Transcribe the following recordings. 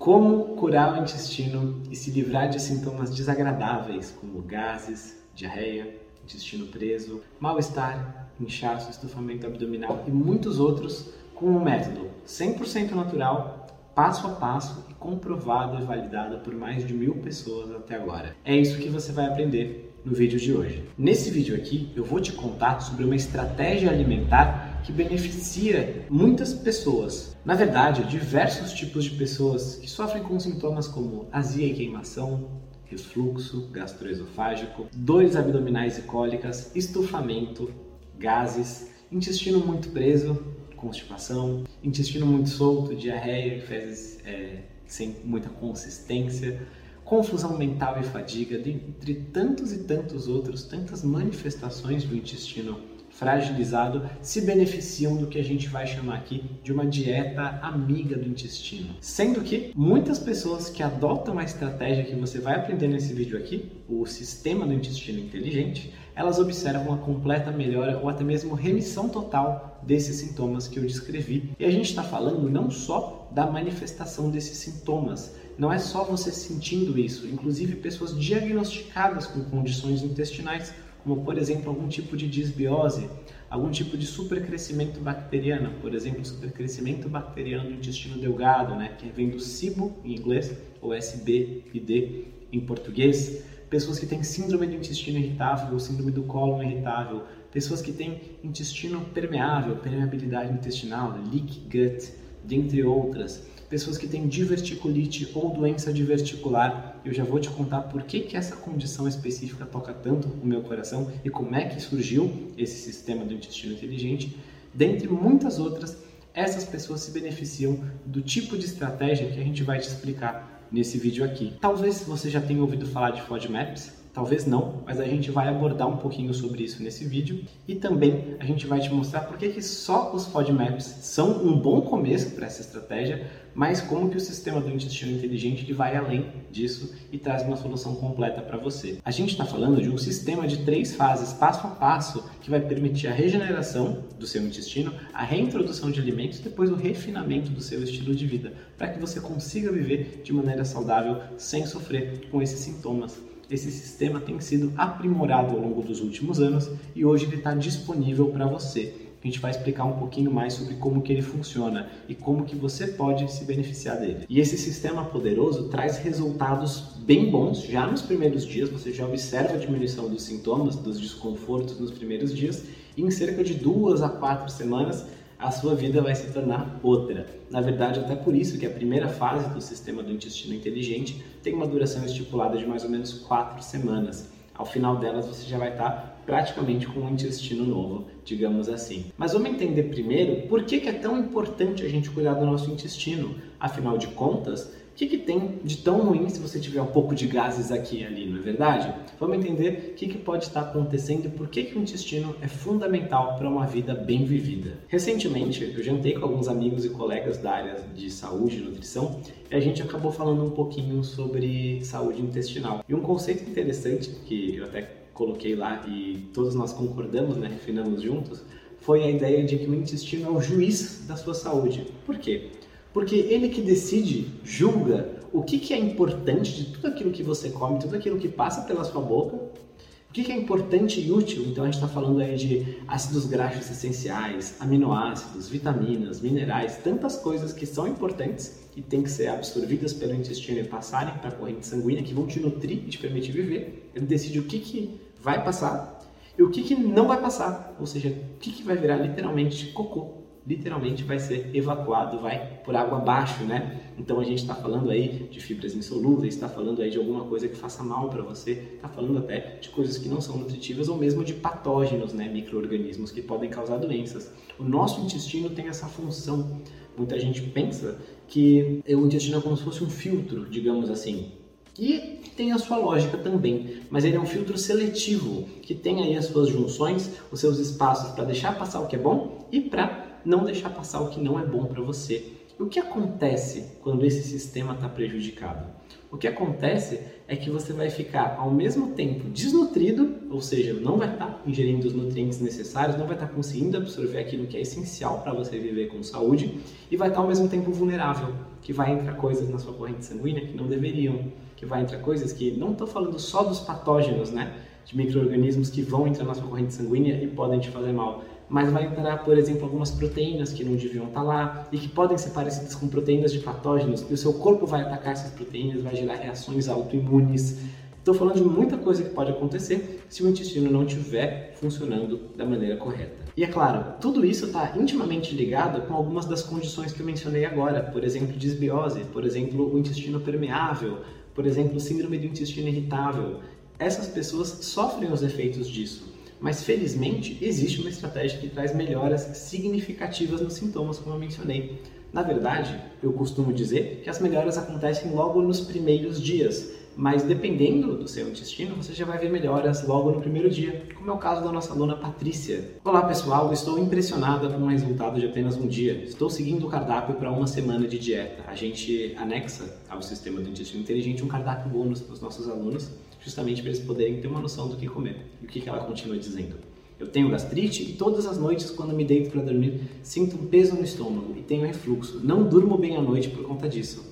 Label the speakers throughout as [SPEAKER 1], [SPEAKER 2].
[SPEAKER 1] Como curar o intestino e se livrar de sintomas desagradáveis como gases, diarreia, intestino preso, mal-estar, inchaço, estufamento abdominal e muitos outros com um método 100% natural, passo a passo e comprovado e validado por mais de mil pessoas até agora. É isso que você vai aprender no vídeo de hoje. Nesse vídeo aqui eu vou te contar sobre uma estratégia alimentar que beneficia muitas pessoas. Na verdade, diversos tipos de pessoas que sofrem com sintomas como azia e queimação, refluxo gastroesofágico, dores abdominais e cólicas, estufamento, gases, intestino muito preso, constipação, intestino muito solto, diarreia, fezes é, sem muita consistência, confusão mental e fadiga, dentre tantos e tantos outros, tantas manifestações do intestino fragilizado se beneficiam do que a gente vai chamar aqui de uma dieta amiga do intestino. Sendo que muitas pessoas que adotam a estratégia que você vai aprender nesse vídeo aqui, o sistema do intestino inteligente, elas observam a completa melhora ou até mesmo remissão total desses sintomas que eu descrevi. E a gente está falando não só da manifestação desses sintomas, não é só você sentindo isso, inclusive pessoas diagnosticadas com condições intestinais como por exemplo algum tipo de disbiose, algum tipo de supercrescimento bacteriano, por exemplo, supercrescimento bacteriano do intestino delgado, né, que vem do SIBO em inglês ou SB e D em português, pessoas que têm síndrome do intestino irritável síndrome do cólon irritável, pessoas que têm intestino permeável, permeabilidade intestinal, leak gut, dentre outras pessoas que têm diverticulite ou doença diverticular. Eu já vou te contar por que, que essa condição específica toca tanto o meu coração e como é que surgiu esse sistema do intestino inteligente. Dentre muitas outras, essas pessoas se beneficiam do tipo de estratégia que a gente vai te explicar nesse vídeo aqui. Talvez você já tenha ouvido falar de FODMAPs, Talvez não, mas a gente vai abordar um pouquinho sobre isso nesse vídeo e também a gente vai te mostrar por que só os FODMAPs são um bom começo para essa estratégia, mas como que o sistema do intestino inteligente ele vai além disso e traz uma solução completa para você. A gente está falando de um sistema de três fases, passo a passo, que vai permitir a regeneração do seu intestino, a reintrodução de alimentos e depois o refinamento do seu estilo de vida, para que você consiga viver de maneira saudável sem sofrer com esses sintomas esse sistema tem sido aprimorado ao longo dos últimos anos e hoje ele está disponível para você. A gente vai explicar um pouquinho mais sobre como que ele funciona e como que você pode se beneficiar dele. E esse sistema poderoso traz resultados bem bons já nos primeiros dias, você já observa a diminuição dos sintomas, dos desconfortos nos primeiros dias, e em cerca de duas a quatro semanas a sua vida vai se tornar outra. Na verdade, até por isso que a primeira fase do sistema do intestino inteligente tem uma duração estipulada de mais ou menos quatro semanas. Ao final delas, você já vai estar praticamente com um intestino novo, digamos assim. Mas vamos entender primeiro por que, que é tão importante a gente cuidar do nosso intestino. Afinal de contas, que, que tem de tão ruim se você tiver um pouco de gases aqui e ali, não é verdade? Vamos entender o que, que pode estar acontecendo e por que, que o intestino é fundamental para uma vida bem vivida. Recentemente, eu jantei com alguns amigos e colegas da área de saúde e nutrição e a gente acabou falando um pouquinho sobre saúde intestinal. E um conceito interessante que eu até coloquei lá e todos nós concordamos, né, refinamos juntos, foi a ideia de que o intestino é o juiz da sua saúde. Por quê? Porque ele que decide, julga o que, que é importante de tudo aquilo que você come, tudo aquilo que passa pela sua boca, o que, que é importante e útil. Então a gente está falando aí de ácidos graxos essenciais, aminoácidos, vitaminas, minerais, tantas coisas que são importantes e têm que ser absorvidas pelo intestino e passarem para a corrente sanguínea, que vão te nutrir e te permitir viver. Ele decide o que, que vai passar e o que, que não vai passar, ou seja, o que, que vai virar literalmente cocô literalmente vai ser evacuado, vai por água abaixo, né? Então a gente está falando aí de fibras insolúveis, está falando aí de alguma coisa que faça mal para você, está falando até de coisas que não são nutritivas ou mesmo de patógenos, né? Microorganismos que podem causar doenças. O nosso intestino tem essa função. Muita gente pensa que o intestino é como se fosse um filtro, digamos assim. E tem a sua lógica também, mas ele é um filtro seletivo, que tem aí as suas junções, os seus espaços para deixar passar o que é bom e para não deixar passar o que não é bom para você. O que acontece quando esse sistema está prejudicado? O que acontece é que você vai ficar ao mesmo tempo desnutrido, ou seja, não vai estar tá ingerindo os nutrientes necessários, não vai estar tá conseguindo absorver aquilo que é essencial para você viver com saúde e vai estar tá ao mesmo tempo vulnerável, que vai entrar coisas na sua corrente sanguínea que não deveriam, que vai entrar coisas que não estou falando só dos patógenos, né? De micro-organismos que vão entrar na sua corrente sanguínea e podem te fazer mal mas vai entrar, por exemplo, algumas proteínas que não deviam estar lá e que podem ser parecidas com proteínas de patógenos e o seu corpo vai atacar essas proteínas, vai gerar reações autoimunes. Estou falando de muita coisa que pode acontecer se o intestino não estiver funcionando da maneira correta. E é claro, tudo isso está intimamente ligado com algumas das condições que eu mencionei agora, por exemplo, disbiose, por exemplo, o intestino permeável, por exemplo, síndrome do intestino irritável. Essas pessoas sofrem os efeitos disso. Mas felizmente existe uma estratégia que traz melhoras significativas nos sintomas, como eu mencionei. Na verdade, eu costumo dizer que as melhoras acontecem logo nos primeiros dias, mas dependendo do seu intestino, você já vai ver melhoras logo no primeiro dia, como é o caso da nossa aluna Patrícia. Olá pessoal, estou impressionada com o resultado de apenas um dia. Estou seguindo o cardápio para uma semana de dieta. A gente anexa ao sistema do intestino inteligente um cardápio bônus para os nossos alunos justamente para eles poderem ter uma noção do que comer. E o que, ela continua dizendo? Eu tenho gastrite e todas as noites, quando me deito para dormir, sinto um peso no estômago e tenho refluxo. Não durmo bem à noite por conta disso.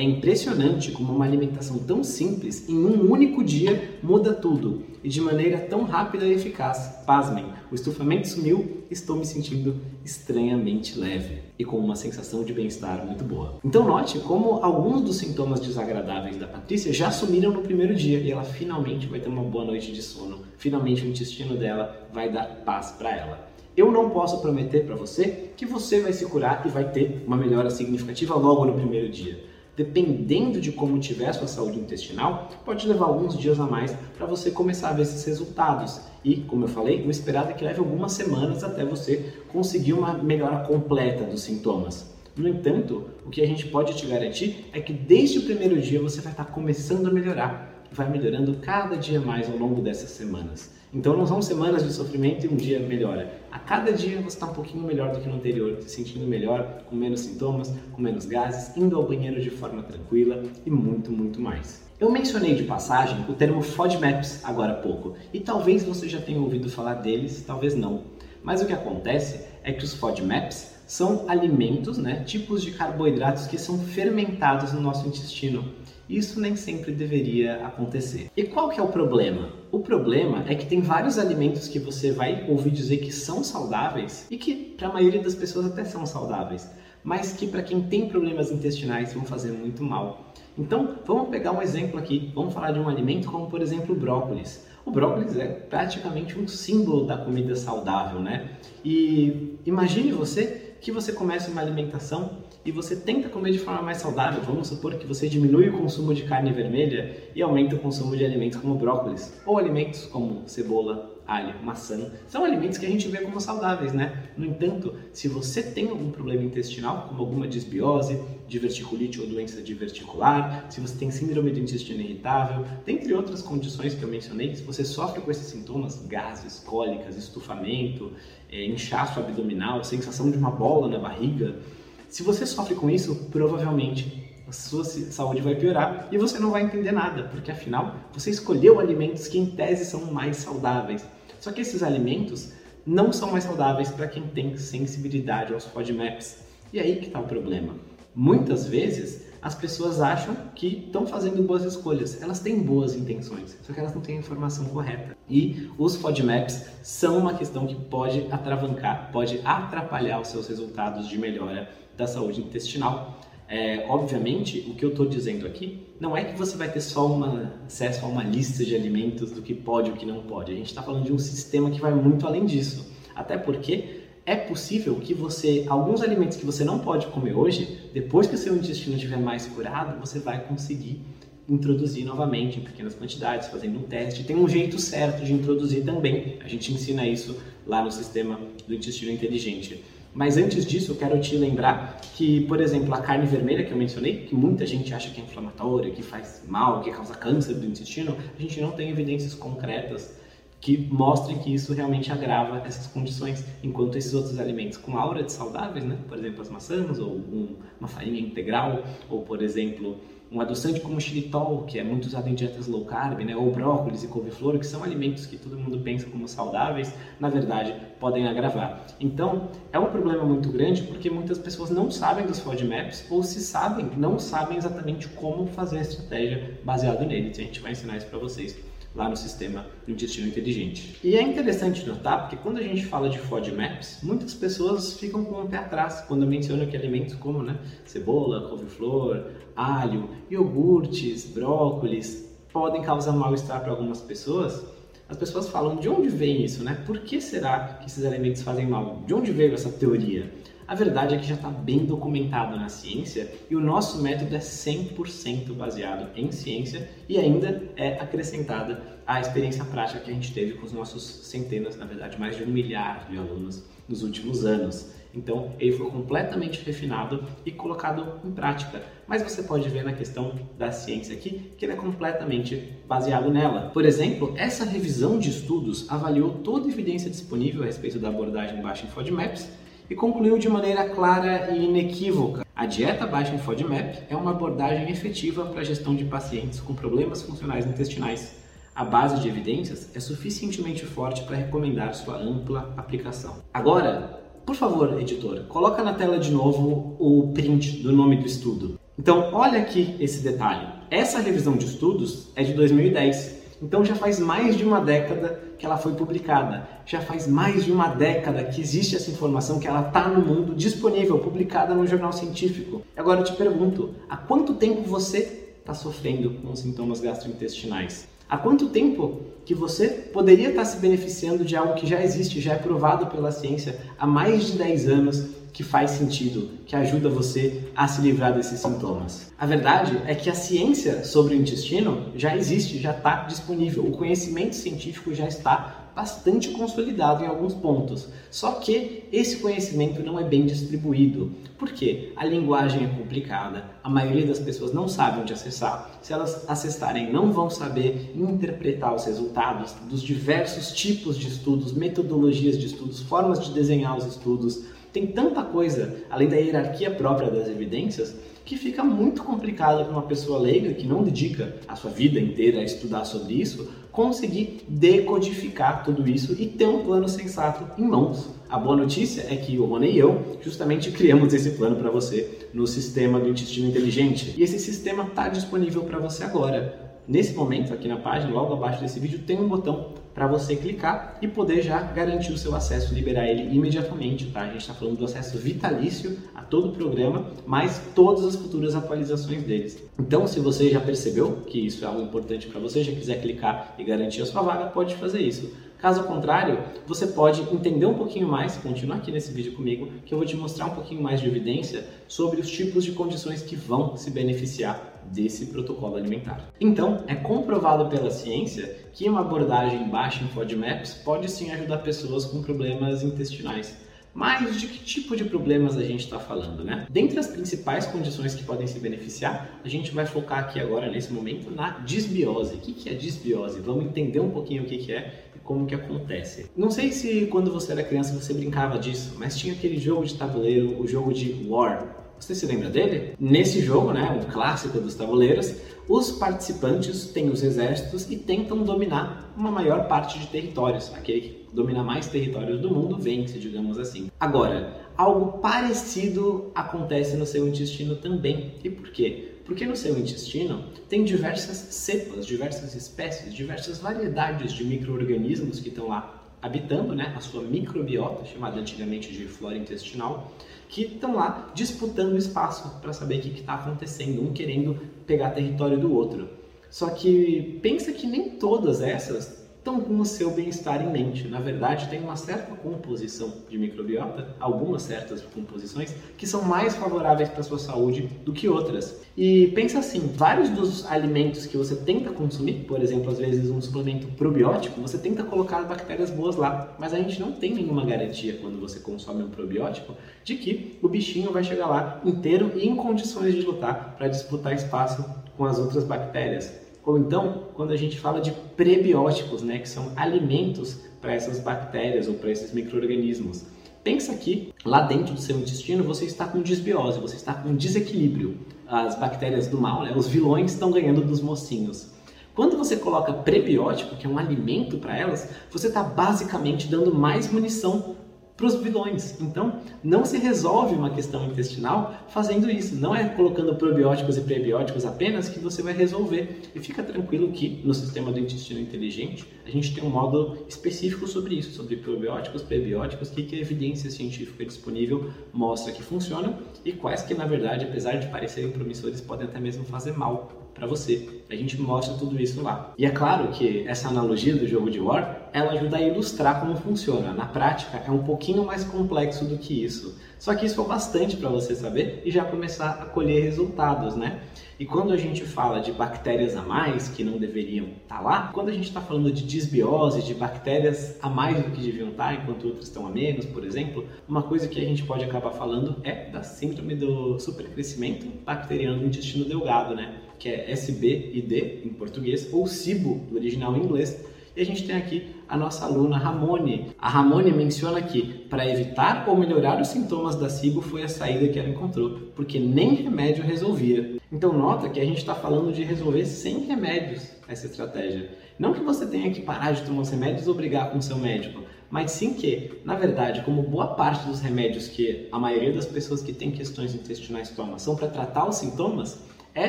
[SPEAKER 1] É impressionante como uma alimentação tão simples, em um único dia, muda tudo e de maneira tão rápida e eficaz. Pasmem, o estufamento sumiu estou me sentindo estranhamente leve e com uma sensação de bem-estar muito boa. Então note como alguns dos sintomas desagradáveis da Patrícia já sumiram no primeiro dia e ela finalmente vai ter uma boa noite de sono. Finalmente o intestino dela vai dar paz para ela. Eu não posso prometer para você que você vai se curar e vai ter uma melhora significativa logo no primeiro dia dependendo de como tiver a sua saúde intestinal, pode levar alguns dias a mais para você começar a ver esses resultados. E, como eu falei, o esperado é que leve algumas semanas até você conseguir uma melhora completa dos sintomas. No entanto, o que a gente pode te garantir é que desde o primeiro dia você vai estar começando a melhorar, vai melhorando cada dia mais ao longo dessas semanas. Então não são semanas de sofrimento e um dia melhora. A cada dia você está um pouquinho melhor do que no anterior, se sentindo melhor, com menos sintomas, com menos gases, indo ao banheiro de forma tranquila e muito, muito mais. Eu mencionei de passagem o termo FODMAPs agora há pouco, e talvez você já tenha ouvido falar deles, talvez não. Mas o que acontece é que os FODMAPs são alimentos, né, tipos de carboidratos que são fermentados no nosso intestino. Isso nem sempre deveria acontecer. E qual que é o problema? O problema é que tem vários alimentos que você vai ouvir dizer que são saudáveis e que para a maioria das pessoas até são saudáveis, mas que para quem tem problemas intestinais vão fazer muito mal. Então, vamos pegar um exemplo aqui. Vamos falar de um alimento como, por exemplo, o brócolis. O brócolis é praticamente um símbolo da comida saudável, né? E imagine você que você começa uma alimentação e você tenta comer de forma mais saudável, vamos supor que você diminui o consumo de carne vermelha e aumenta o consumo de alimentos como brócolis, ou alimentos como cebola, alho, maçã, são alimentos que a gente vê como saudáveis, né? No entanto, se você tem algum problema intestinal, como alguma disbiose, diverticulite ou doença diverticular, se você tem síndrome do intestino irritável, dentre outras condições que eu mencionei, se você sofre com esses sintomas, gases, cólicas, estufamento, é, inchaço abdominal, sensação de uma bola na barriga, se você sofre com isso, provavelmente a sua saúde vai piorar e você não vai entender nada, porque afinal você escolheu alimentos que em tese são mais saudáveis. Só que esses alimentos não são mais saudáveis para quem tem sensibilidade aos FODMAPs. E aí que está o problema. Muitas vezes as pessoas acham que estão fazendo boas escolhas. Elas têm boas intenções, só que elas não têm a informação correta. E os FODMAPs são uma questão que pode atravancar, pode atrapalhar os seus resultados de melhora da saúde intestinal. É, obviamente, o que eu estou dizendo aqui não é que você vai ter só uma, acesso a uma lista de alimentos do que pode e o que não pode. A gente está falando de um sistema que vai muito além disso. Até porque é possível que você, alguns alimentos que você não pode comer hoje, depois que o seu intestino estiver mais curado, você vai conseguir introduzir novamente em pequenas quantidades, fazendo um teste. Tem um jeito certo de introduzir também. A gente ensina isso lá no sistema do intestino inteligente. Mas antes disso, eu quero te lembrar que, por exemplo, a carne vermelha que eu mencionei, que muita gente acha que é inflamatória, que faz mal, que causa câncer do intestino, a gente não tem evidências concretas que mostrem que isso realmente agrava essas condições, enquanto esses outros alimentos com aura de saudáveis, né, por exemplo as maçãs ou um, uma farinha integral, ou por exemplo um adoçante como o xilitol, que é muito usado em dietas low carb, né, ou brócolis e couve-flor, que são alimentos que todo mundo pensa como saudáveis, na verdade podem agravar. Então, é um problema muito grande porque muitas pessoas não sabem dos FODMAPs ou se sabem, não sabem exatamente como fazer a estratégia baseada neles. A gente vai ensinar isso para vocês lá no sistema intestino inteligente. E é interessante notar porque quando a gente fala de FODMAPs, muitas pessoas ficam com o pé atrás quando eu menciono que alimentos como né, cebola, couve-flor, alho, iogurtes, brócolis podem causar mal-estar para algumas pessoas. As pessoas falam de onde vem isso, né? Por que será que esses alimentos fazem mal? De onde veio essa teoria? A verdade é que já está bem documentado na ciência e o nosso método é 100% baseado em ciência e ainda é acrescentada a experiência prática que a gente teve com os nossos centenas, na verdade mais de um milhar de alunos nos últimos anos. Então ele foi completamente refinado e colocado em prática. Mas você pode ver na questão da ciência aqui que ele é completamente baseado nela. Por exemplo, essa revisão de estudos avaliou toda a evidência disponível a respeito da abordagem baixa em FODMAPs e concluiu de maneira clara e inequívoca. A dieta baixa em FODMAP é uma abordagem efetiva para a gestão de pacientes com problemas funcionais intestinais. A base de evidências é suficientemente forte para recomendar sua ampla aplicação. Agora, por favor, editor, coloca na tela de novo o print do nome do estudo. Então, olha aqui esse detalhe. Essa revisão de estudos é de 2010 então já faz mais de uma década que ela foi publicada. Já faz mais de uma década que existe essa informação, que ela está no mundo disponível, publicada no jornal científico. Agora eu te pergunto, há quanto tempo você está sofrendo com sintomas gastrointestinais? Há quanto tempo que você poderia estar tá se beneficiando de algo que já existe, já é provado pela ciência há mais de 10 anos que faz sentido, que ajuda você a se livrar desses sintomas. A verdade é que a ciência sobre o intestino já existe, já está disponível, o conhecimento científico já está bastante consolidado em alguns pontos. Só que esse conhecimento não é bem distribuído. Por quê? A linguagem é complicada, a maioria das pessoas não sabe onde acessar. Se elas acessarem, não vão saber interpretar os resultados dos diversos tipos de estudos, metodologias de estudos, formas de desenhar os estudos tem tanta coisa, além da hierarquia própria das evidências, que fica muito complicado para uma pessoa leiga que não dedica a sua vida inteira a estudar sobre isso, conseguir decodificar tudo isso e ter um plano sensato em mãos. A boa notícia é que o Rony e eu justamente criamos esse plano para você no sistema do intestino inteligente. E esse sistema está disponível para você agora. Nesse momento, aqui na página, logo abaixo desse vídeo, tem um botão para você clicar e poder já garantir o seu acesso, liberar ele imediatamente, tá? A gente está falando do acesso vitalício a todo o programa, mais todas as futuras atualizações deles. Então, se você já percebeu que isso é algo importante para você, já quiser clicar e garantir a sua vaga, pode fazer isso. Caso contrário, você pode entender um pouquinho mais, continua aqui nesse vídeo comigo, que eu vou te mostrar um pouquinho mais de evidência sobre os tipos de condições que vão se beneficiar desse protocolo alimentar. Então, é comprovado pela ciência que uma abordagem baixa em FODMAPs pode sim ajudar pessoas com problemas intestinais. Mas de que tipo de problemas a gente está falando, né? Dentre as principais condições que podem se beneficiar, a gente vai focar aqui agora, nesse momento, na disbiose. O que é disbiose? Vamos entender um pouquinho o que é como que acontece. Não sei se quando você era criança você brincava disso, mas tinha aquele jogo de tabuleiro, o jogo de War. Você se lembra dele? Nesse jogo, né, um clássico dos tabuleiros, os participantes têm os exércitos e tentam dominar uma maior parte de territórios. Aquele que domina mais territórios do mundo vence, digamos assim. Agora, algo parecido acontece no seu intestino também. E por quê? Porque no seu intestino tem diversas cepas, diversas espécies, diversas variedades de micro-organismos que estão lá habitando né, a sua microbiota, chamada antigamente de flora intestinal, que estão lá disputando espaço para saber o que está acontecendo, um querendo pegar território do outro. Só que pensa que nem todas essas estão com o seu bem-estar em mente. Na verdade, tem uma certa composição de microbiota, algumas certas composições, que são mais favoráveis para a sua saúde do que outras. E pensa assim, vários dos alimentos que você tenta consumir, por exemplo, às vezes um suplemento probiótico, você tenta colocar bactérias boas lá, mas a gente não tem nenhuma garantia quando você consome um probiótico de que o bichinho vai chegar lá inteiro e em condições de lutar para disputar espaço com as outras bactérias. Ou então, quando a gente fala de prebióticos, né, que são alimentos para essas bactérias ou para esses micro-organismos. Pensa que lá dentro do seu intestino você está com desbiose, você está com desequilíbrio. As bactérias do mal, né, os vilões estão ganhando dos mocinhos. Quando você coloca prebiótico, que é um alimento para elas, você está basicamente dando mais munição para os vilões. Então, não se resolve uma questão intestinal fazendo isso. Não é colocando probióticos e prebióticos apenas que você vai resolver. E fica tranquilo que no sistema do intestino inteligente a gente tem um módulo específico sobre isso, sobre probióticos, prebióticos, que, que a evidência científica disponível mostra que funcionam e quais que, na verdade, apesar de parecerem promissores, podem até mesmo fazer mal para você. A gente mostra tudo isso lá. E é claro que essa analogia do jogo de War, ela ajuda a ilustrar como funciona. Na prática, é um pouquinho mais complexo do que isso. Só que isso é bastante para você saber e já começar a colher resultados, né? E quando a gente fala de bactérias a mais que não deveriam estar tá lá, quando a gente está falando de disbiose, de bactérias a mais do que deviam estar, tá, enquanto outras estão a menos, por exemplo, uma coisa que a gente pode acabar falando é da síndrome do supercrescimento bacteriano do intestino delgado, né? Que é SBID em português, ou SIBO, do original em inglês, e a gente tem aqui a nossa aluna Ramone. A Ramone menciona que para evitar ou melhorar os sintomas da SIBO foi a saída que ela encontrou, porque nem remédio resolvia. Então nota que a gente está falando de resolver sem remédios essa estratégia. Não que você tenha que parar de tomar os remédios ou brigar com seu médico, mas sim que, na verdade, como boa parte dos remédios que a maioria das pessoas que têm questões intestinais toma são para tratar os sintomas, é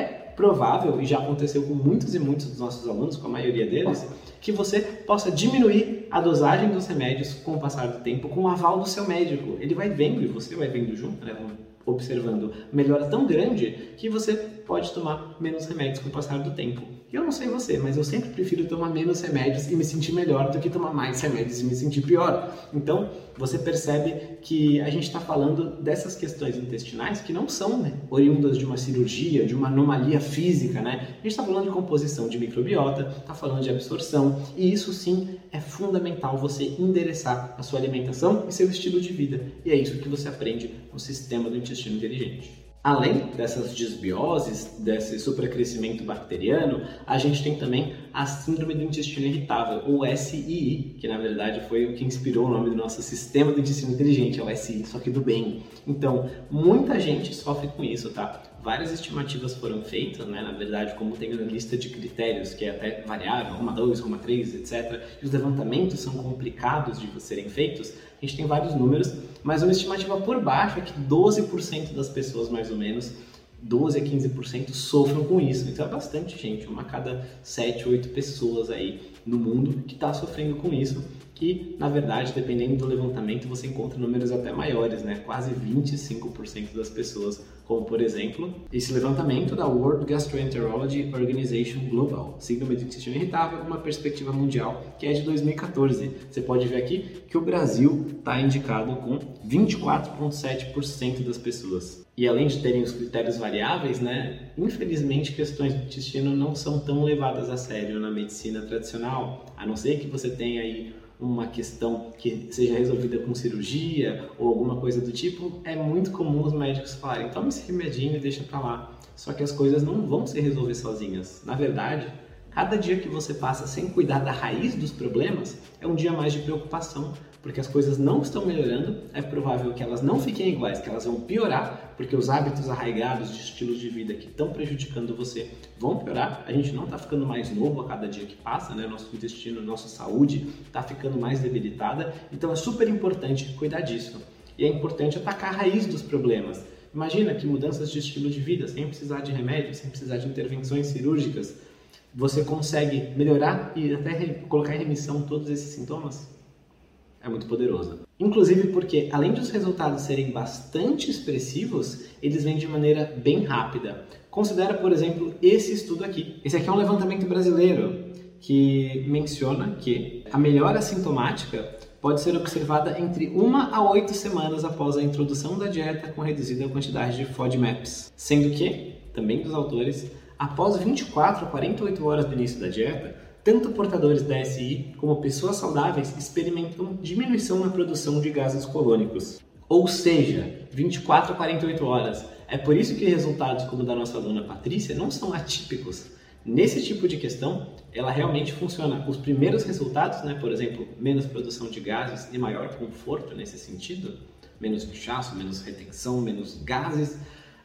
[SPEAKER 1] provável, e já aconteceu com muitos e muitos dos nossos alunos, com a maioria deles, que você possa diminuir a dosagem dos remédios com o passar do tempo, com o aval do seu médico. Ele vai vendo e você vai vendo junto, né? observando melhora tão grande que você pode tomar menos remédios com o passar do tempo. Eu não sei você, mas eu sempre prefiro tomar menos remédios e me sentir melhor do que tomar mais remédios e me sentir pior. Então, você percebe que a gente está falando dessas questões intestinais que não são né, oriundas de uma cirurgia, de uma anomalia física, né? A gente está falando de composição de microbiota, está falando de absorção, e isso sim é fundamental você endereçar a sua alimentação e seu estilo de vida. E é isso que você aprende no sistema do intestino inteligente. Além dessas desbioses, desse supercrescimento bacteriano, a gente tem também a síndrome do intestino irritável, ou SII, que na verdade foi o que inspirou o nome do nosso sistema do intestino inteligente, é o SI, só que do bem. Então, muita gente sofre com isso, tá? Várias estimativas foram feitas, né? Na verdade, como tem uma lista de critérios que é até variável, Roma 2, Roma 3, etc. E os levantamentos são complicados de serem feitos. A gente tem vários números, mas uma estimativa por baixo é que 12% das pessoas, mais ou menos, 12 a 15% sofram com isso. Então é bastante gente, uma a cada 7, 8 pessoas aí no mundo que está sofrendo com isso que, na verdade, dependendo do levantamento, você encontra números até maiores, né? Quase 25% das pessoas, como por exemplo, esse levantamento da World Gastroenterology Organization Global, síndrome do intestino irritável, uma perspectiva mundial, que é de 2014. Você pode ver aqui que o Brasil está indicado com 24,7% das pessoas. E além de terem os critérios variáveis, né, infelizmente questões do intestino não são tão levadas a sério na medicina tradicional, a não ser que você tenha aí uma questão que seja resolvida com cirurgia ou alguma coisa do tipo, é muito comum os médicos falarem: toma esse remedinho e deixa pra lá. Só que as coisas não vão se resolver sozinhas. Na verdade, cada dia que você passa sem cuidar da raiz dos problemas é um dia mais de preocupação, porque as coisas não estão melhorando, é provável que elas não fiquem iguais, que elas vão piorar, porque os hábitos arraigados de estilos de vida que estão prejudicando você vão piorar. A gente não está ficando mais novo a cada dia que passa, né? Nosso intestino, nossa saúde está ficando mais debilitada, então é super importante cuidar disso. E é importante atacar a raiz dos problemas. Imagina que mudanças de estilo de vida, sem precisar de remédios, sem precisar de intervenções cirúrgicas, você consegue melhorar e até colocar em remissão todos esses sintomas? É muito poderosa. Inclusive porque, além de os resultados serem bastante expressivos, eles vêm de maneira bem rápida. Considera, por exemplo, esse estudo aqui. Esse aqui é um levantamento brasileiro que menciona que a melhora sintomática pode ser observada entre uma a oito semanas após a introdução da dieta com reduzida quantidade de FODMAPs, sendo que, também dos autores, após 24 a 48 horas do início da dieta, tanto portadores da SI como pessoas saudáveis experimentam diminuição na produção de gases colônicos. Ou seja, 24 a 48 horas. É por isso que resultados como o da nossa aluna Patrícia não são atípicos. Nesse tipo de questão, ela realmente funciona. Os primeiros resultados, né, por exemplo, menos produção de gases e maior conforto nesse sentido, menos inchaço, menos retenção, menos gases,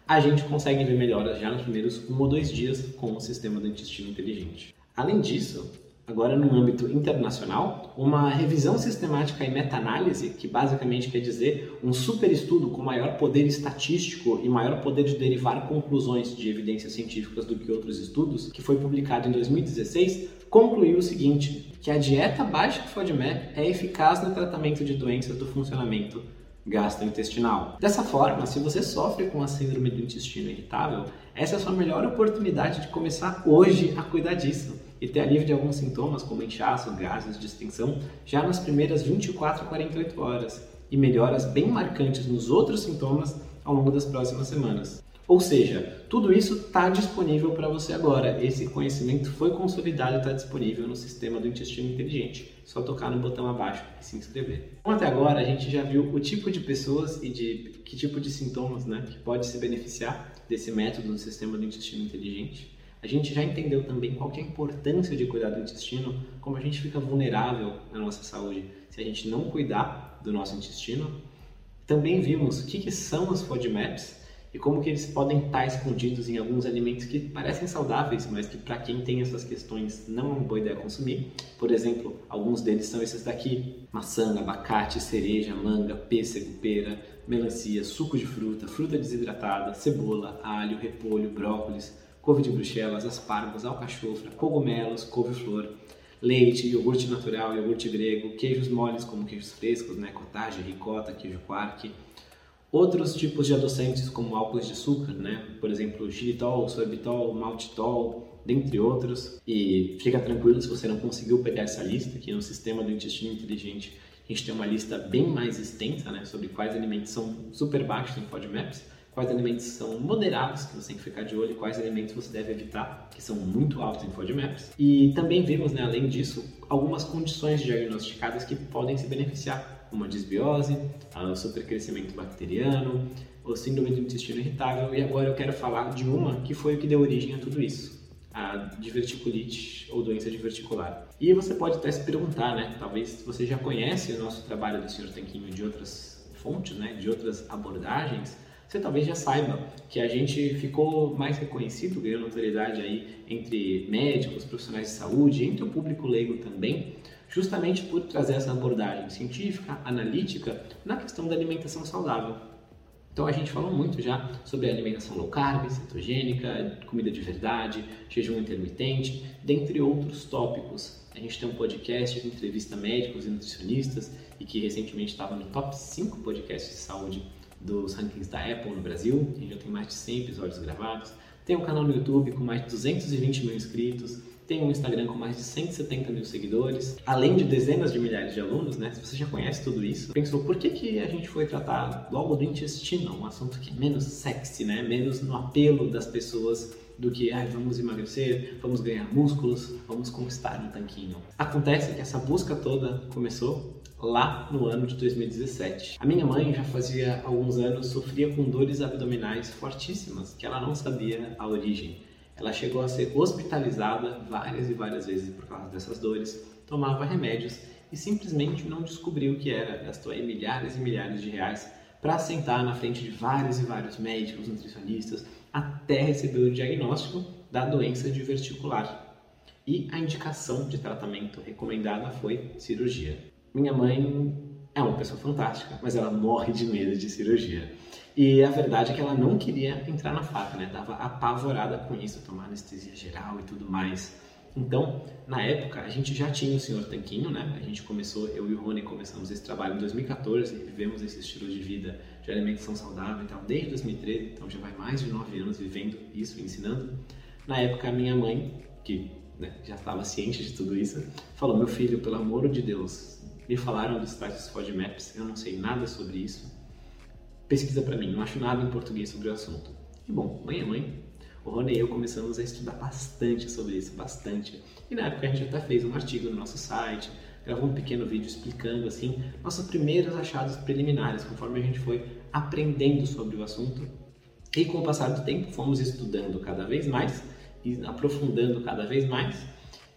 [SPEAKER 1] a gente consegue ver melhoras já nos primeiros um ou dois dias com o sistema do intestino inteligente. Além disso, agora no âmbito internacional, uma revisão sistemática e meta-análise, que basicamente quer dizer um super estudo com maior poder estatístico e maior poder de derivar conclusões de evidências científicas do que outros estudos, que foi publicado em 2016, concluiu o seguinte, que a dieta baixa de FODMAP é eficaz no tratamento de doenças do funcionamento gastrointestinal. Dessa forma, se você sofre com a síndrome do intestino irritável, essa é a sua melhor oportunidade de começar hoje a cuidar disso e ter alívio de alguns sintomas como inchaço, gases, distensão já nas primeiras 24 a 48 horas e melhoras bem marcantes nos outros sintomas ao longo das próximas semanas. Ou seja, tudo isso está disponível para você agora. Esse conhecimento foi consolidado e está disponível no sistema do intestino inteligente. Só tocar no botão abaixo e se inscrever. Então, até agora a gente já viu o tipo de pessoas e de que tipo de sintomas né, que pode se beneficiar desse método do sistema do intestino inteligente. A gente já entendeu também qual é a importância de cuidar do intestino, como a gente fica vulnerável na nossa saúde se a gente não cuidar do nosso intestino. Também vimos o que, que são as FODMAPs e como que eles podem estar escondidos em alguns alimentos que parecem saudáveis, mas que para quem tem essas questões não é uma boa ideia consumir. Por exemplo, alguns deles são esses daqui: maçã, abacate, cereja, manga, pêssego, pera, melancia, suco de fruta, fruta desidratada, cebola, alho, repolho, brócolis, couve de bruxelas, aspargos, alcachofra, cogumelos, couve-flor, leite, iogurte natural, iogurte grego, queijos moles como queijos frescos, né, cottage, ricota, queijo quark, Outros tipos de adoçantes, como álcools de açúcar, né? por exemplo, xilitol, sorbitol, maltitol, dentre outros. E fica tranquilo se você não conseguiu pegar essa lista, que no sistema do intestino inteligente a gente tem uma lista bem mais extensa né? sobre quais alimentos são super baixos em FODMAPs, quais alimentos são moderados, que você tem que ficar de olho, quais alimentos você deve evitar, que são muito altos em FODMAPs. E também vimos, né, além disso, algumas condições diagnosticadas que podem se beneficiar como a disbiose, o supercrescimento bacteriano, o síndrome do intestino irritável e agora eu quero falar de uma que foi o que deu origem a tudo isso, a diverticulite ou doença diverticular. E você pode até se perguntar, né? Talvez você já conhece o nosso trabalho do Sr. Tanquinho de outras fontes, né? De outras abordagens. Você talvez já saiba que a gente ficou mais reconhecido, ganhou notoriedade aí entre médicos, profissionais de saúde, entre o público leigo também, justamente por trazer essa abordagem científica, analítica na questão da alimentação saudável. Então a gente falou muito já sobre alimentação low carb, cetogênica, comida de verdade, jejum intermitente, dentre outros tópicos. A gente tem um podcast que entrevista médicos e nutricionistas e que recentemente estava no top 5 podcasts de saúde dos rankings da Apple no Brasil. A gente já tem mais de 100 episódios gravados. Tem um canal no YouTube com mais de 220 mil inscritos tem um Instagram com mais de 170 mil seguidores, além de dezenas de milhares de alunos, né? Se você já conhece tudo isso, pensou por que, que a gente foi tratar logo do intestino, um assunto que é menos sexy, né? Menos no apelo das pessoas do que ah, vamos emagrecer, vamos ganhar músculos, vamos conquistar um tanquinho. Acontece que essa busca toda começou lá no ano de 2017. A minha mãe já fazia alguns anos sofria com dores abdominais fortíssimas que ela não sabia a origem. Ela chegou a ser hospitalizada várias e várias vezes por causa dessas dores, tomava remédios e simplesmente não descobriu o que era. Gastou aí milhares e milhares de reais para sentar na frente de vários e vários médicos, nutricionistas, até receber o diagnóstico da doença diverticular. E a indicação de tratamento recomendada foi cirurgia. Minha mãe é uma pessoa fantástica, mas ela morre de medo de cirurgia. E a verdade é que ela não queria entrar na faca, né? Tava apavorada com isso, tomar anestesia geral e tudo mais. Então, na época, a gente já tinha o Senhor Tanquinho, né? A gente começou, eu e o Rony começamos esse trabalho em 2014 e vivemos esse estilo de vida de alimentação saudável então, desde 2013, então já vai mais de nove anos vivendo isso, ensinando. Na época, a minha mãe, que né, já estava ciente de tudo isso, falou: Meu filho, pelo amor de Deus, me falaram dos tais FODMAPs, eu não sei nada sobre isso pesquisa para mim, não acho nada em português sobre o assunto. E bom, mãe é mãe. O Rony e eu começamos a estudar bastante sobre isso, bastante. E na época a gente até fez um artigo no nosso site, gravou um pequeno vídeo explicando assim nossos primeiros achados preliminares, conforme a gente foi aprendendo sobre o assunto. E com o passar do tempo fomos estudando cada vez mais aprofundando cada vez mais.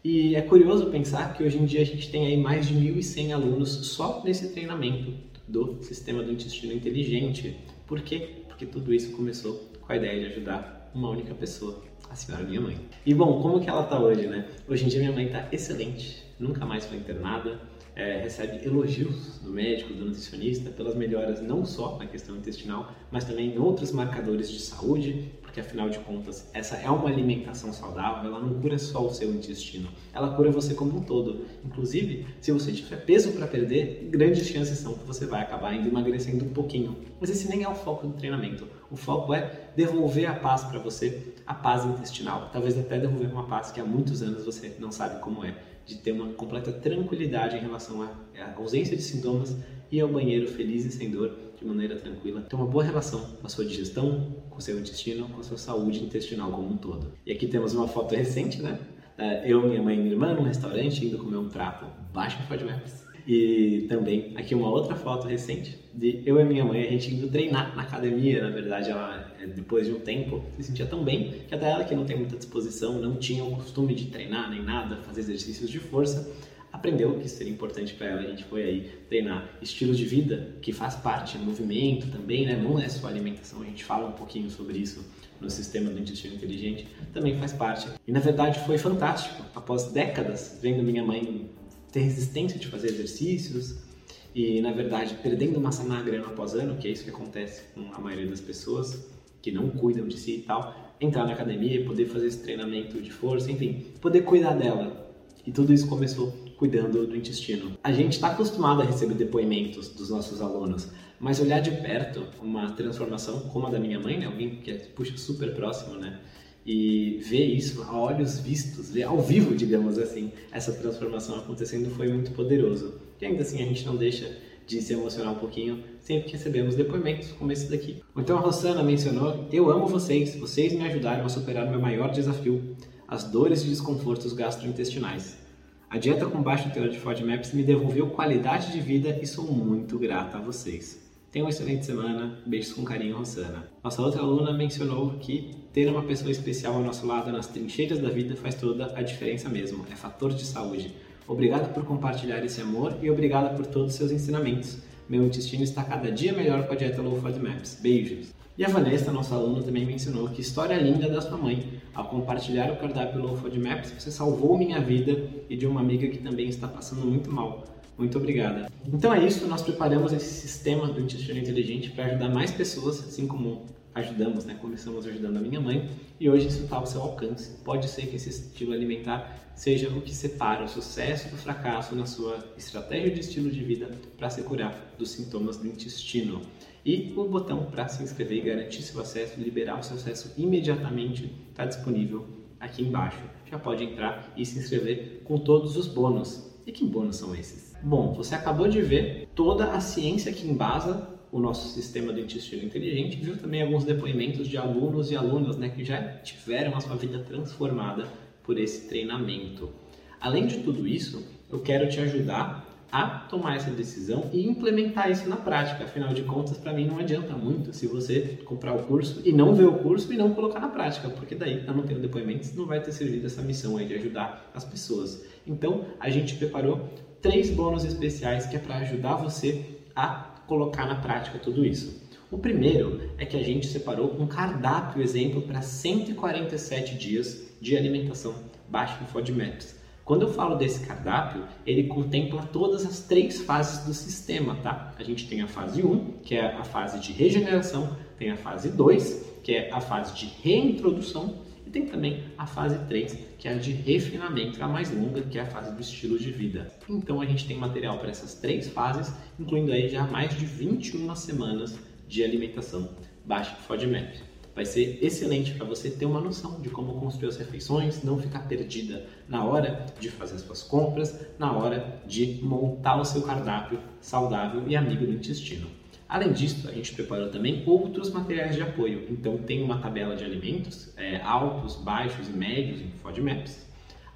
[SPEAKER 1] E é curioso pensar que hoje em dia a gente tem aí mais de 1.100 alunos só nesse treinamento do sistema do intestino inteligente. Por quê? Porque tudo isso começou com a ideia de ajudar uma única pessoa, a senhora minha mãe. E bom, como que ela está hoje, né? Hoje em dia minha mãe está excelente, nunca mais foi internada, é, recebe elogios do médico, do nutricionista, pelas melhoras não só na questão intestinal, mas também em outros marcadores de saúde, porque afinal de contas, essa é uma alimentação saudável, ela não cura só o seu intestino, ela cura você como um todo. Inclusive, se você tiver peso para perder, grandes chances são que você vai acabar indo emagrecendo um pouquinho. Mas esse nem é o foco do treinamento. O foco é devolver a paz para você, a paz intestinal. Talvez até devolver uma paz que há muitos anos você não sabe como é de ter uma completa tranquilidade em relação à ausência de sintomas e ao banheiro feliz e sem dor de maneira tranquila. Ter uma boa relação com a sua digestão, com o seu intestino, com a sua saúde intestinal como um todo. E aqui temos uma foto recente, né? Eu, minha mãe e minha irmã num restaurante indo comer um prato baixo em FODMAPs. E também aqui uma outra foto recente de eu e minha mãe, a gente indo treinar na academia. Na verdade, ela, é, depois de um tempo, se sentia tão bem que até ela, que não tem muita disposição, não tinha o costume de treinar nem nada, fazer exercícios de força, aprendeu que seria importante para ela. A gente foi aí treinar estilo de vida, que faz parte, movimento também, né? Não é só alimentação, a gente fala um pouquinho sobre isso no sistema do intestino inteligente, também faz parte. E na verdade foi fantástico. Após décadas vendo minha mãe ter resistência de fazer exercícios e, na verdade, perdendo massa magra ano após ano, que é isso que acontece com a maioria das pessoas que não cuidam de si e tal, entrar na academia, poder fazer esse treinamento de força, enfim, poder cuidar dela. E tudo isso começou cuidando do intestino. A gente está acostumado a receber depoimentos dos nossos alunos, mas olhar de perto uma transformação como a da minha mãe, né, alguém que é puxa super próximo, né, e ver isso a olhos vistos, ver ao vivo, digamos assim, essa transformação acontecendo foi muito poderoso. E ainda assim a gente não deixa de se emocionar um pouquinho sempre que recebemos depoimentos como esse daqui. Então a Rosana mencionou: Eu amo vocês, vocês me ajudaram a superar meu maior desafio, as dores e desconfortos gastrointestinais. A dieta com baixo teor de FODMAPs me devolveu qualidade de vida e sou muito grata a vocês. Tenha uma excelente semana. Beijos com carinho, Rosana. Nossa outra aluna mencionou que ter uma pessoa especial ao nosso lado nas trincheiras da vida faz toda a diferença mesmo. É fator de saúde. Obrigado por compartilhar esse amor e obrigada por todos os seus ensinamentos. Meu intestino está cada dia melhor com a dieta Low FODMAPs. Beijos. E a Vanessa, nossa aluna, também mencionou que história linda da sua mãe. Ao compartilhar o cardápio Low FODMAPs, você salvou minha vida e de uma amiga que também está passando muito mal. Muito obrigada. Então é isso, nós preparamos esse sistema do intestino inteligente para ajudar mais pessoas, assim como ajudamos, né? Começamos ajudando a minha mãe e hoje isso está ao seu alcance. Pode ser que esse estilo alimentar seja o que separa o sucesso do fracasso na sua estratégia de estilo de vida para se curar dos sintomas do intestino. E o botão para se inscrever e garantir seu acesso, liberar o seu acesso imediatamente, está disponível aqui embaixo. Já pode entrar e se inscrever com todos os bônus. E que bônus são esses? Bom, você acabou de ver toda a ciência que embasa o nosso sistema do intestino inteligente, viu também alguns depoimentos de alunos e alunas né, que já tiveram a sua vida transformada por esse treinamento. Além de tudo isso, eu quero te ajudar a tomar essa decisão e implementar isso na prática. Afinal de contas, para mim não adianta muito se você comprar o curso e não ver o curso e não colocar na prática, porque daí eu não tenho depoimentos, não vai ter servido essa missão aí de ajudar as pessoas. Então, a gente preparou três bônus especiais que é para ajudar você a colocar na prática tudo isso. O primeiro é que a gente separou um cardápio exemplo para 147 dias de alimentação baixo em FODMAPs. Quando eu falo desse cardápio, ele contempla todas as três fases do sistema, tá? A gente tem a fase 1, que é a fase de regeneração, tem a fase 2, que é a fase de reintrodução, e tem também a fase 3, que é a de refinamento, a mais longa, que é a fase do estilo de vida. Então a gente tem material para essas três fases, incluindo aí já mais de 21 semanas de alimentação baixa FODMAP. Vai ser excelente para você ter uma noção de como construir as refeições, não ficar perdida na hora de fazer as suas compras, na hora de montar o seu cardápio saudável e amigo do intestino. Além disso, a gente preparou também outros materiais de apoio. Então, tem uma tabela de alimentos é, altos, baixos e médios em FODMAPs.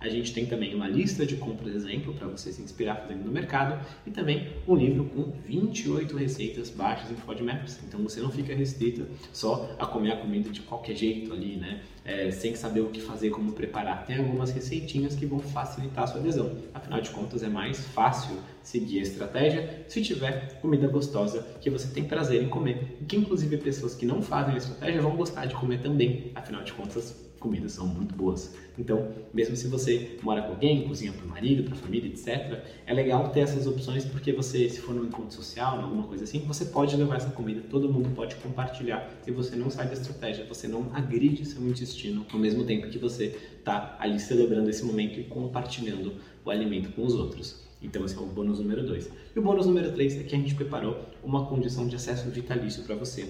[SPEAKER 1] A gente tem também uma lista de compras exemplo para você se inspirar fazendo no mercado e também um livro com 28 receitas baixas em FODMAPs. Então você não fica restrito só a comer a comida de qualquer jeito ali, né? É, sem saber o que fazer, como preparar. Tem algumas receitinhas que vão facilitar a sua adesão. Afinal de contas, é mais fácil seguir a estratégia se tiver comida gostosa que você tem prazer em comer e que inclusive pessoas que não fazem a estratégia vão gostar de comer também. Afinal de contas, comidas são muito boas. Então, mesmo se você mora com alguém, cozinha para o marido, para a família, etc., é legal ter essas opções porque você, se for num encontro social, alguma coisa assim, você pode levar essa comida, todo mundo pode compartilhar e você não sai da estratégia, você não agride seu intestino ao mesmo tempo que você está ali celebrando esse momento e compartilhando o alimento com os outros. Então esse é o bônus número 2. E o bônus número 3 é que a gente preparou uma condição de acesso vitalício para você.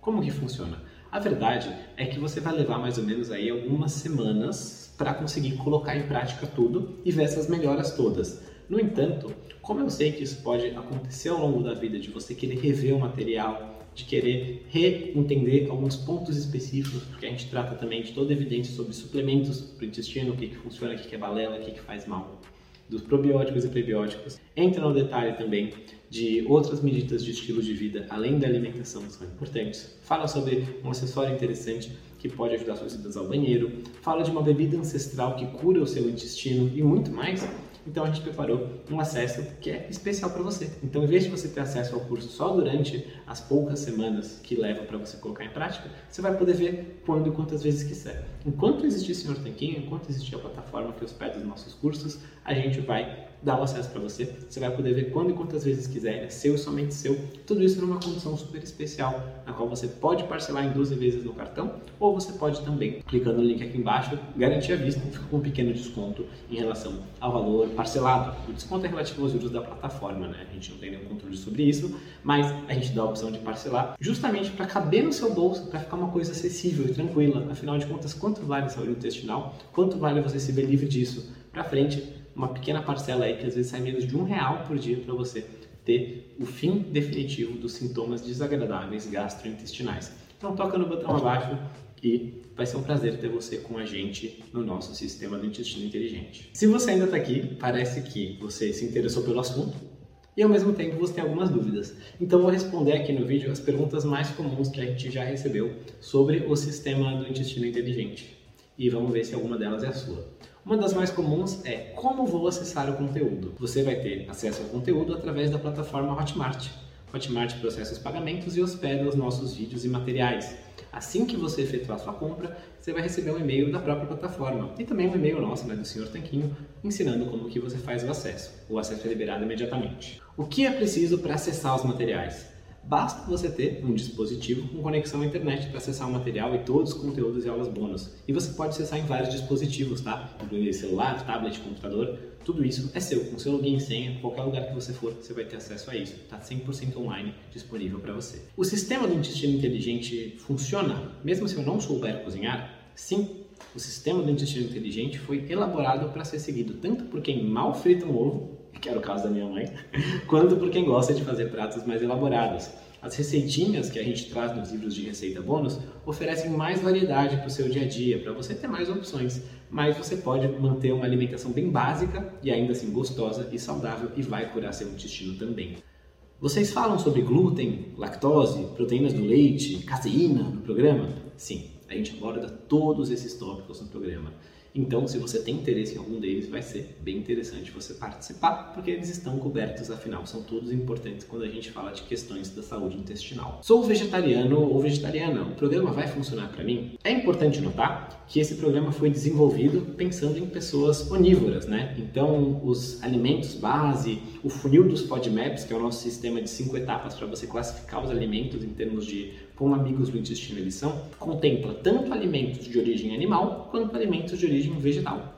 [SPEAKER 1] Como que funciona? A verdade é que você vai levar mais ou menos aí algumas semanas para conseguir colocar em prática tudo e ver essas melhoras todas. No entanto, como eu sei que isso pode acontecer ao longo da vida, de você querer rever o material, de querer reentender alguns pontos específicos, porque a gente trata também de toda evidência sobre suplementos para o intestino, o que, que funciona, o que, que é balela, o que, que faz mal, dos probióticos e prebióticos. Entra no detalhe também de outras medidas de estilo de vida, além da alimentação, são importantes. Fala sobre um acessório interessante que pode ajudar suas idas ao banheiro. Fala de uma bebida ancestral que cura o seu intestino e muito mais. Então a gente preparou um acesso que é especial para você. Então, em vez de você ter acesso ao curso só durante as poucas semanas que leva para você colocar em prática, você vai poder ver quando e quantas vezes quiser. Enquanto existir o Senhor Tanquinho, enquanto existir a plataforma que hospeda os nossos cursos, a gente vai dar o acesso para você. Você vai poder ver quando e quantas vezes quiser, é seu e somente seu. Tudo isso numa condição super especial, na qual você pode parcelar em 12 vezes no cartão, ou você pode também, clicando no link aqui embaixo, garantir a vista fica com um pequeno desconto em relação ao valor parcelado. O desconto é relativo aos juros da plataforma, né? A gente não tem nenhum controle sobre isso, mas a gente dá a opção de parcelar justamente para caber no seu bolso, para ficar uma coisa acessível e tranquila. Afinal de contas, quanto vale a saúde intestinal? Quanto vale você se ver livre disso? Para frente, uma pequena parcela aí que às vezes sai menos de um real por dia para você ter o fim definitivo dos sintomas desagradáveis gastrointestinais. Então toca no botão abaixo e vai ser um prazer ter você com a gente no nosso sistema do intestino inteligente. Se você ainda está aqui, parece que você se interessou pelo assunto e ao mesmo tempo você tem algumas dúvidas. Então vou responder aqui no vídeo as perguntas mais comuns que a gente já recebeu sobre o sistema do intestino inteligente. E vamos ver se alguma delas é a sua. Uma das mais comuns é como vou acessar o conteúdo. Você vai ter acesso ao conteúdo através da plataforma Hotmart. Hotmart processa os pagamentos e hospeda os nossos vídeos e materiais. Assim que você efetuar sua compra, você vai receber um e-mail da própria plataforma e também um e-mail nosso, né, do Sr. Tanquinho, ensinando como que você faz o acesso. O acesso é liberado imediatamente. O que é preciso para acessar os materiais? Basta você ter um dispositivo com conexão à internet para acessar o material e todos os conteúdos e aulas bônus. E você pode acessar em vários dispositivos, tá? Incluindo celular, tablet, computador, tudo isso é seu. Com seu login e senha, qualquer lugar que você for, você vai ter acesso a isso. Está 100% online disponível para você. O sistema do intestino inteligente funciona mesmo se eu não souber cozinhar? Sim, o sistema do intestino inteligente foi elaborado para ser seguido tanto por quem mal frita um ovo que era o caso da minha mãe, quanto por quem gosta de fazer pratos mais elaborados. As receitinhas que a gente traz nos livros de receita bônus oferecem mais variedade para o seu dia a dia, para você ter mais opções, mas você pode manter uma alimentação bem básica e ainda assim gostosa e saudável e vai curar seu intestino também. Vocês falam sobre glúten, lactose, proteínas do leite, caseína no programa? Sim, a gente aborda todos esses tópicos no programa. Então, se você tem interesse em algum deles, vai ser bem interessante você participar, porque eles estão cobertos, afinal, são todos importantes quando a gente fala de questões da saúde intestinal. Sou vegetariano ou vegetariana, o programa vai funcionar para mim? É importante notar que esse programa foi desenvolvido pensando em pessoas onívoras, né? Então, os alimentos base, o funil dos FODMAPs, que é o nosso sistema de cinco etapas para você classificar os alimentos em termos de como amigos do intestino eles são, contempla tanto alimentos de origem animal quanto alimentos de origem vegetal.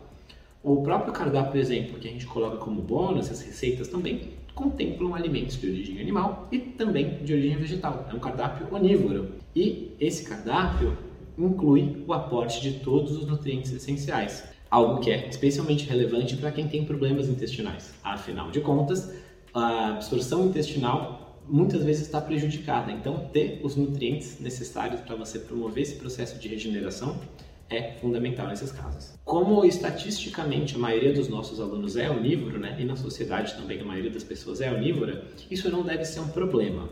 [SPEAKER 1] O próprio cardápio, exemplo, que a gente coloca como bônus, as receitas também contemplam alimentos de origem animal e também de origem vegetal. É um cardápio onívoro. E esse cardápio inclui o aporte de todos os nutrientes essenciais, algo que é especialmente relevante para quem tem problemas intestinais. Afinal de contas, a absorção intestinal muitas vezes está prejudicada. Então, ter os nutrientes necessários para você promover esse processo de regeneração é fundamental nesses casos. Como estatisticamente a maioria dos nossos alunos é onívoro, né, e na sociedade também a maioria das pessoas é onívora, isso não deve ser um problema.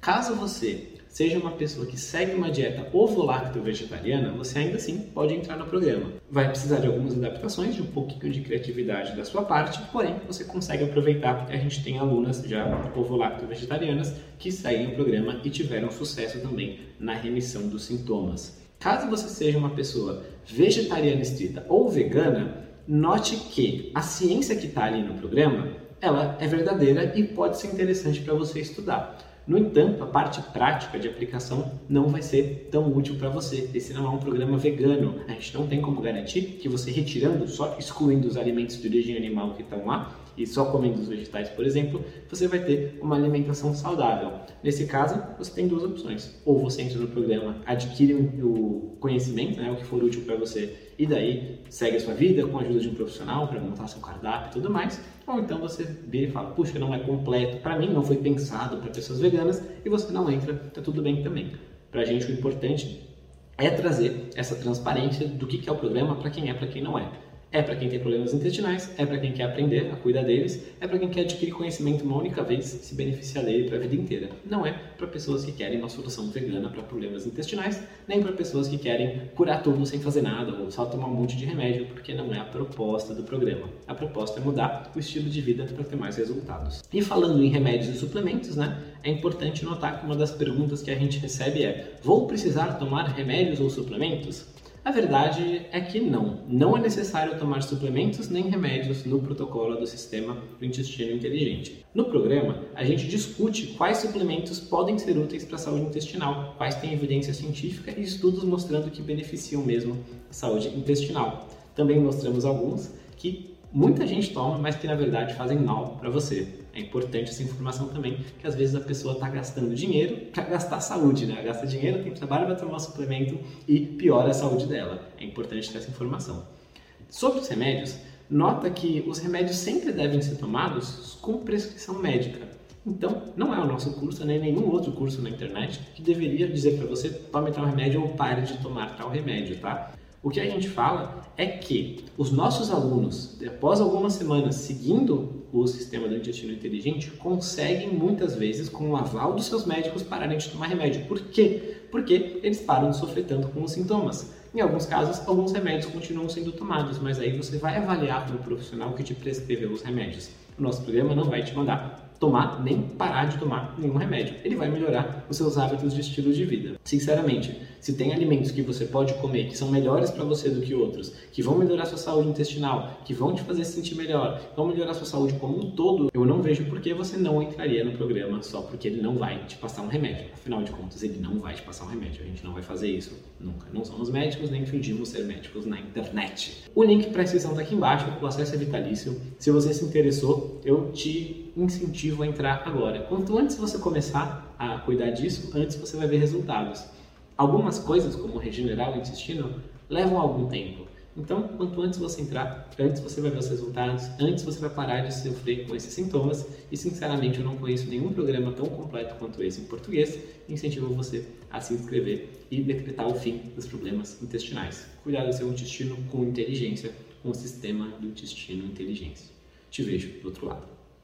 [SPEAKER 1] Caso você seja uma pessoa que segue uma dieta ovo-lacto-vegetariana, você ainda assim pode entrar no programa. Vai precisar de algumas adaptações, de um pouquinho de criatividade da sua parte, porém você consegue aproveitar porque a gente tem alunas já ovo-lacto-vegetarianas que seguem o programa e tiveram sucesso também na remissão dos sintomas. Caso você seja uma pessoa vegetariana estrita ou vegana, note que a ciência que está ali no programa ela é verdadeira e pode ser interessante para você estudar. No entanto, a parte prática de aplicação não vai ser tão útil para você. Esse não é um programa vegano. A gente não tem como garantir que você retirando, só excluindo os alimentos de origem animal que estão lá e só comendo os vegetais, por exemplo, você vai ter uma alimentação saudável. Nesse caso, você tem duas opções. Ou você entra no programa, adquire o conhecimento, né, o que for útil para você, e daí segue a sua vida com a ajuda de um profissional para montar seu cardápio e tudo mais. Ou então você vira e fala, puxa, não é completo, para mim não foi pensado para pessoas veganas e você não entra, tá tudo bem também. Para a gente o importante é trazer essa transparência do que é o programa para quem é, para quem não é. É para quem tem problemas intestinais, é para quem quer aprender a cuidar deles, é para quem quer adquirir conhecimento uma única vez, se beneficiar dele para a vida inteira. Não é para pessoas que querem uma solução vegana para problemas intestinais, nem para pessoas que querem curar tudo sem fazer nada ou só tomar um monte de remédio, porque não é a proposta do programa. A proposta é mudar o estilo de vida para ter mais resultados. E falando em remédios e suplementos, né, é importante notar que uma das perguntas que a gente recebe é: vou precisar tomar remédios ou suplementos? A verdade é que não. Não é necessário tomar suplementos nem remédios no protocolo do sistema do intestino inteligente. No programa, a gente discute quais suplementos podem ser úteis para a saúde intestinal, quais têm evidência científica e estudos mostrando que beneficiam mesmo a saúde intestinal. Também mostramos alguns que muita gente toma, mas que na verdade fazem mal para você. É importante essa informação também, que às vezes a pessoa está gastando dinheiro para gastar saúde, né? Gasta dinheiro, tem trabalho para tomar suplemento e piora a saúde dela. É importante ter essa informação. Sobre os remédios, nota que os remédios sempre devem ser tomados com prescrição médica. Então, não é o nosso curso, nem nenhum outro curso na internet que deveria dizer para você tome tal remédio ou pare de tomar tal remédio, tá? O que a gente fala é que os nossos alunos, após algumas semanas seguindo o sistema do intestino inteligente, conseguem muitas vezes, com o aval dos seus médicos, pararem de tomar remédio. Por quê? Porque eles param de sofrer tanto com os sintomas. Em alguns casos, alguns remédios continuam sendo tomados, mas aí você vai avaliar com o profissional que te prescreveu os remédios. O nosso programa não vai te mandar tomar nem parar de tomar nenhum remédio. Ele vai melhorar os seus hábitos de estilo de vida. Sinceramente, se tem alimentos que você pode comer que são melhores para você do que outros, que vão melhorar sua saúde intestinal, que vão te fazer se sentir melhor, vão melhorar sua saúde como um todo, eu não vejo por que você não entraria no programa só porque ele não vai te passar um remédio. Afinal de contas, ele não vai te passar um remédio. A gente não vai fazer isso nunca. Não somos médicos nem fingimos ser médicos na internet. O link para a inscrição está aqui embaixo, o acesso é vitalício. Se você se interessou, eu te incentivo a entrar agora. Quanto antes você começar a cuidar disso, antes você vai ver resultados. Algumas coisas, como regenerar o intestino, levam algum tempo. Então, quanto antes você entrar, antes você vai ver os resultados, antes você vai parar de sofrer com esses sintomas. E, sinceramente, eu não conheço nenhum programa tão completo quanto esse em português. Incentivo você a se inscrever e decretar o fim dos problemas intestinais. Cuidar do seu intestino com inteligência, com o sistema do intestino inteligência. Te vejo do outro lado.